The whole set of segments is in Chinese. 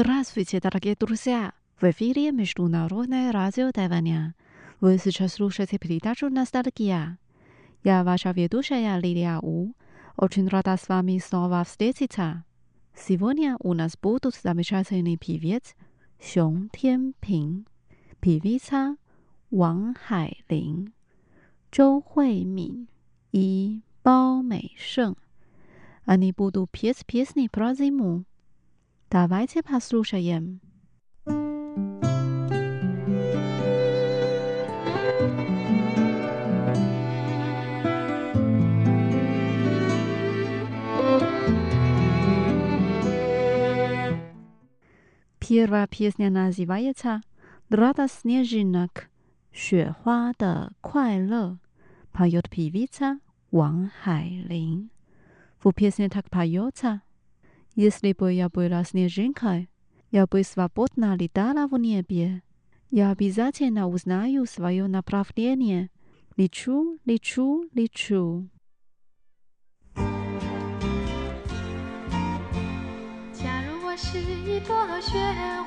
Здравствуйте, дорогие друзья! В эфире Международное радио Тайваня. Вы сейчас слушаете передачу «Ностальгия». Я ваша ведущая Лилия У. Очень рада с вами снова встретиться. Сегодня у нас будут замечательный певец Xiong Tianping, певица Ван Хайлин, Зhou Huimin и Bao Meisheng. Они будут петь песни про зиму. Давайте послушаем. Первая песня называется «Радость снежинок. 雪花的快乐» поет певица Ван Хайлин. В песне так поется Если бы я была снежинкой, я бы свободно летала в небе. Я обязательно узнаю свое направление. Лечу, лечу, лечу. 假如我是一朵雪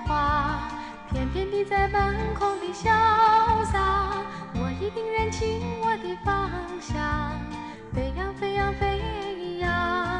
花，翩翩地在半空里潇洒，我一定认清我的方向，飞呀飞呀飞呀。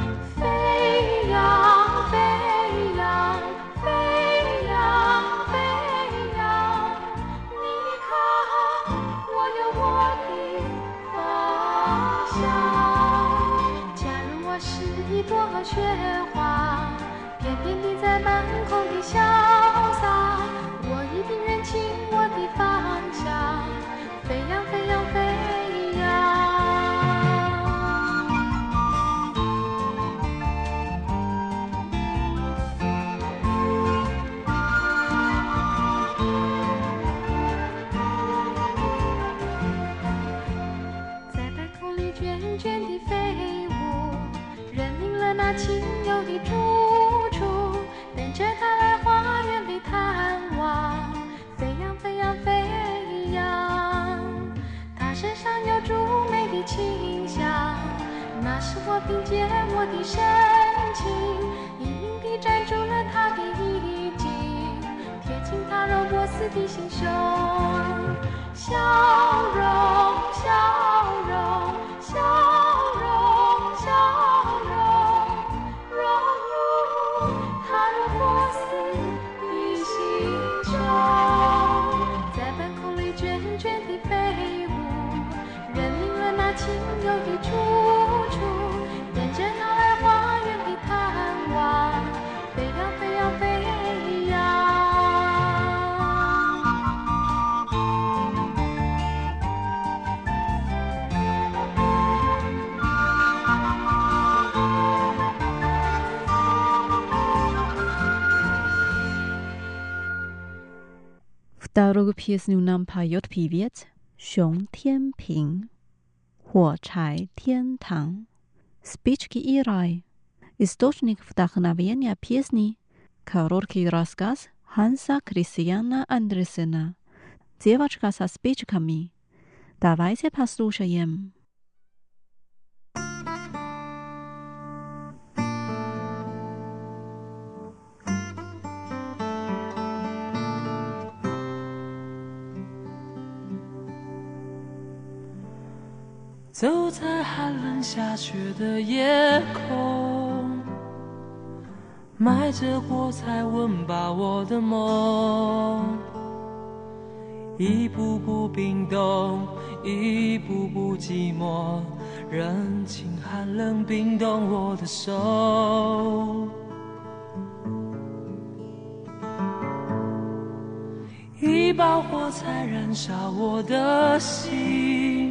涓涓地飞舞，认领了那亲友的住处，等着他来花园里探望。飞呀飞呀飞呀，他身上有朱美的清香，那是我凭借我的深情，隐隐地粘住了他的衣襟，贴近他肉波似的心胸。笑容，笑容，笑容笑容若有她如花似的心中在半空里卷卷的飞舞任凭那青幽的竹 Darüber hieß nun ein paar J.P.W.Z. 熊天平，火柴天堂，Spiczki i raj. Istocznik wdachnowienia pieśni Karolki Raskas Hansa Christiana Andresena. Dziewaczka sa spiczkami. Dawaj się posłuchajem. 走在寒冷下雪的夜空，埋着火柴温饱我的梦，一步步冰冻，一步步寂寞，任情寒冷冰冻我的手。一把火柴燃烧我的心，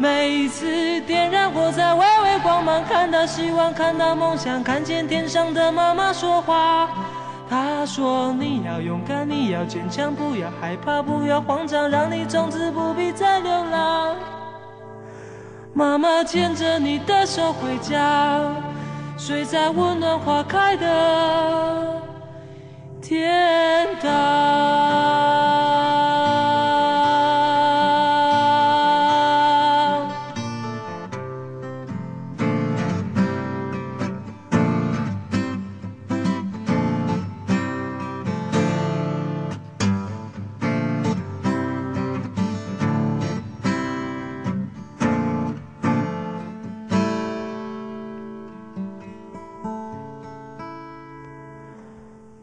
每一次点燃火柴，微微光芒，看到希望，看到梦想，看见天上的妈妈说话。她说：“你要勇敢，你要坚强，不要害怕，不要慌张，让你从此不必再流浪。”妈妈牵着你的手回家，睡在温暖花开的。天堂。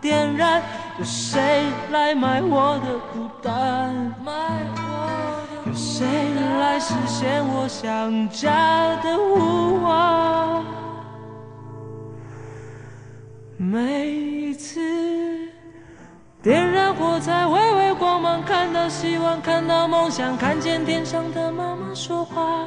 点燃？有谁来买我的孤单？有谁来实现我想家的呼唤？每一次点燃火柴，微微光芒，看到希望，看到梦想，看见天上的妈妈说话。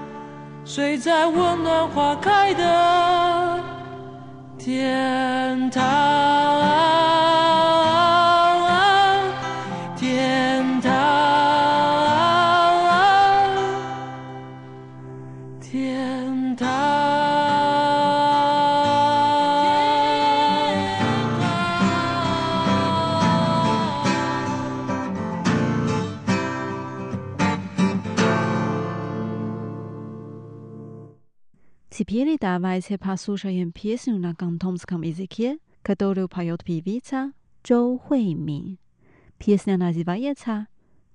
睡在温暖花开的天堂。天堂，天堂 Теперь давайте послушаем песню на кантонском языке, которую поет певица Зhou Huimin. Песня называется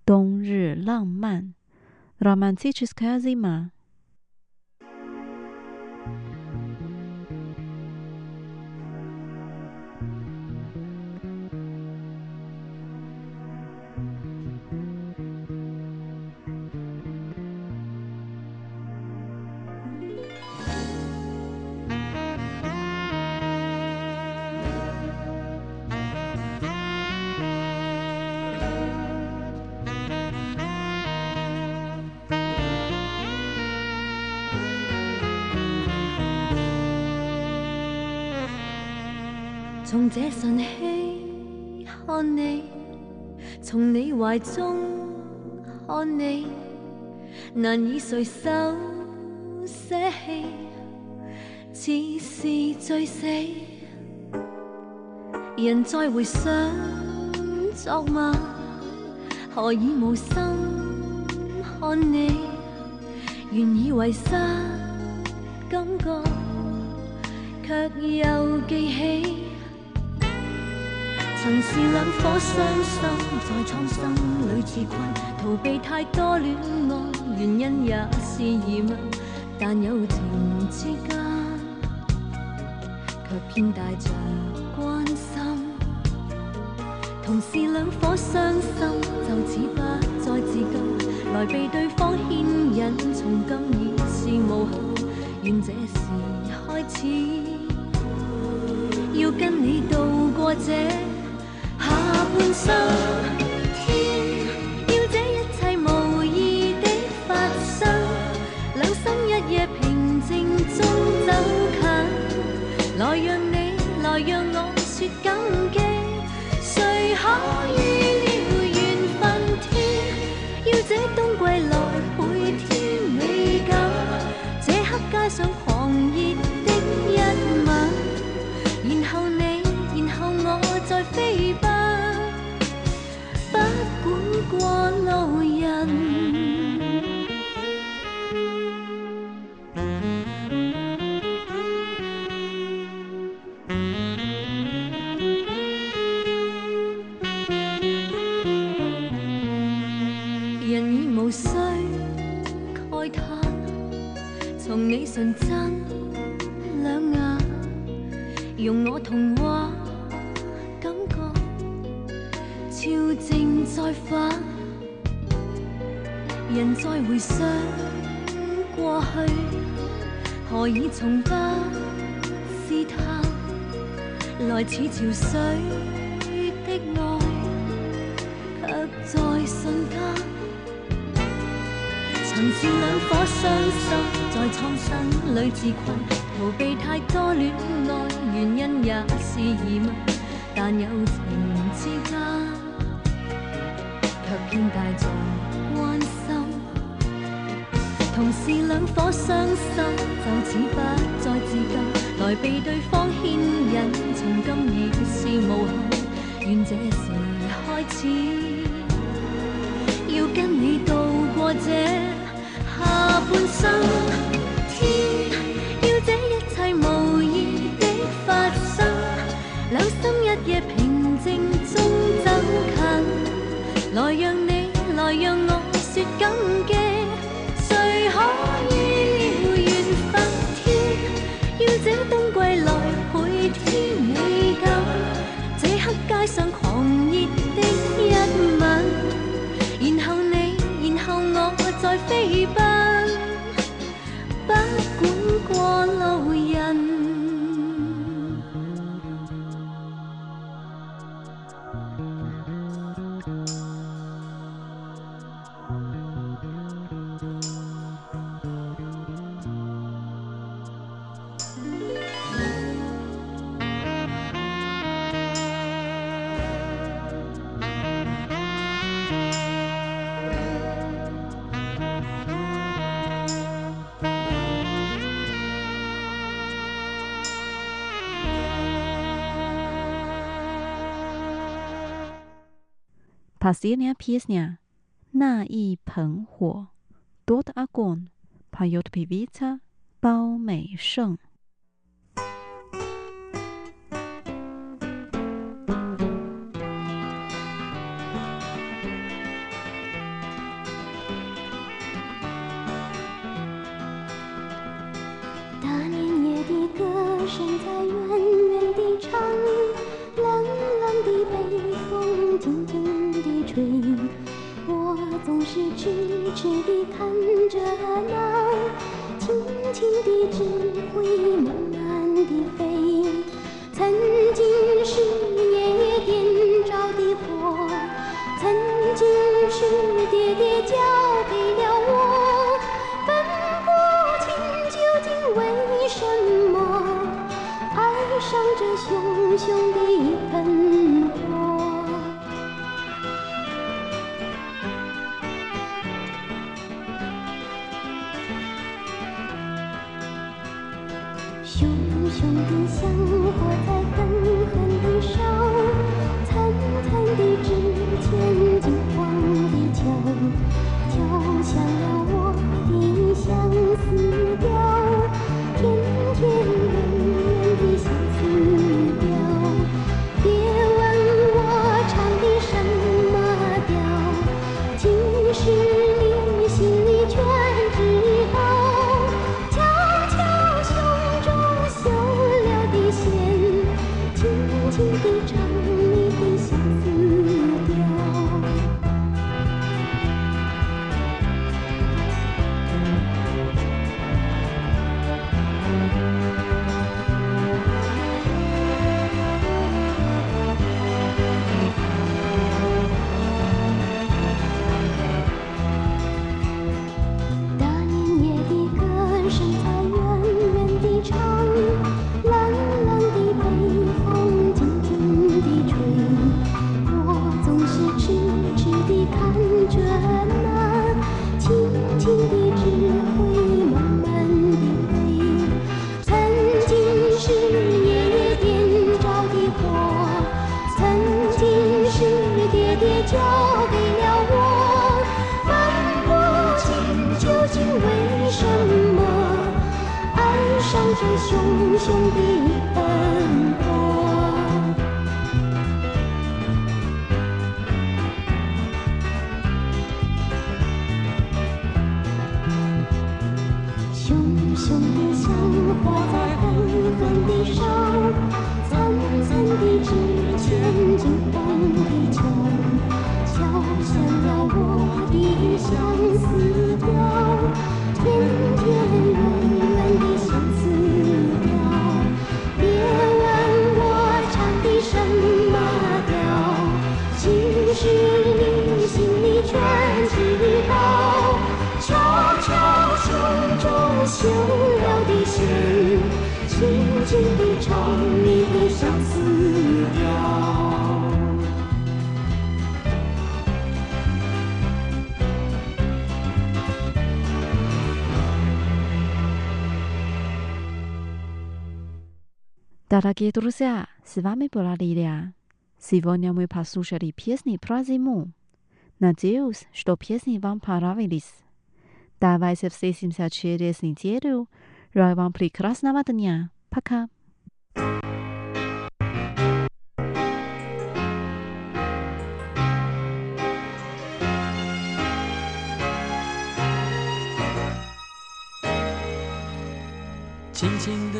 «Дон Ры Лангман» – «Романтическая зима». 从这晨曦看你，从你怀中看你，难以垂手舍弃，似是醉死。人再回想昨晚，何以无心看你？原以为失感觉，却又记起。曾是两颗伤心，在创伤里自困，逃避太多恋爱，原因也是疑问。但友情之间，却偏带着关心。同是两颗伤心，就此不再自禁，来被对方牵引。从今已是无憾，愿这时开始，要跟你度过这。半生，潮水的爱，却在瞬间。曾是两颗伤心，在创伤里自困，逃避太多恋爱，原因也是疑问，但友情之间。却偏带着关心，同是两颗伤心，就此不再自禁，来被对方牵引。从今已是无憾，愿这时开始，要跟你度过这下半生。天要这一切无意的发生，两心一夜平 Pasirnya piesnya, na i peng huo, dot agon, payot pivita, bao mei sheng. 熊熊的香火在狠狠地烧，to 相思调，天天远远的相思调。别问我唱的什么调，其实你心里全知道。悄悄手中绣了的线，轻轻地唱 Дорогие друзья, с вами была Лилия. Сегодня мы послушали песни про зиму. Надеюсь, что песни вам понравились. Давайте встретимся через неделю. Желаю вам прекрасного дня. Пока. 轻轻的，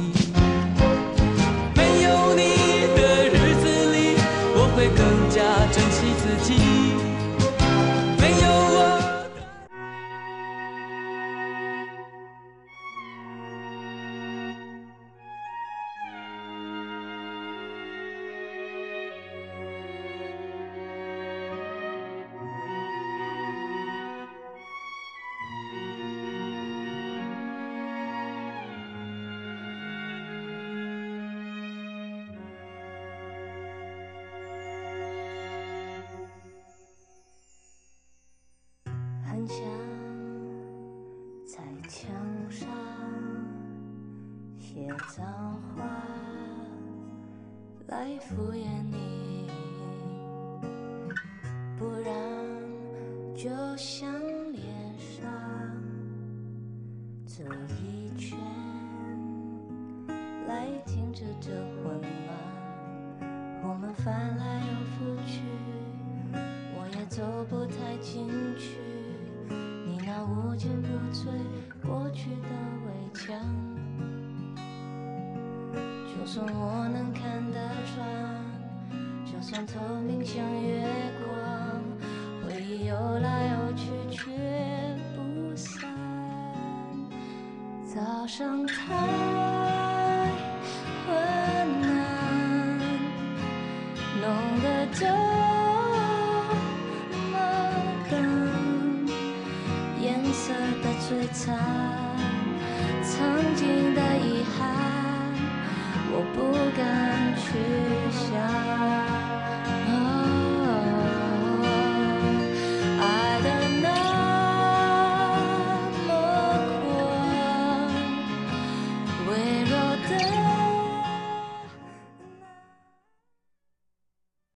写脏话来敷衍你，不然就像脸上走一圈来停止这混乱，我们翻来又覆去。我也走不太进去，你那无坚不摧就算我能看得穿，就算透明像月光，回忆游来游去却不散。早上太昏暗，弄得这么冷，颜色的摧残，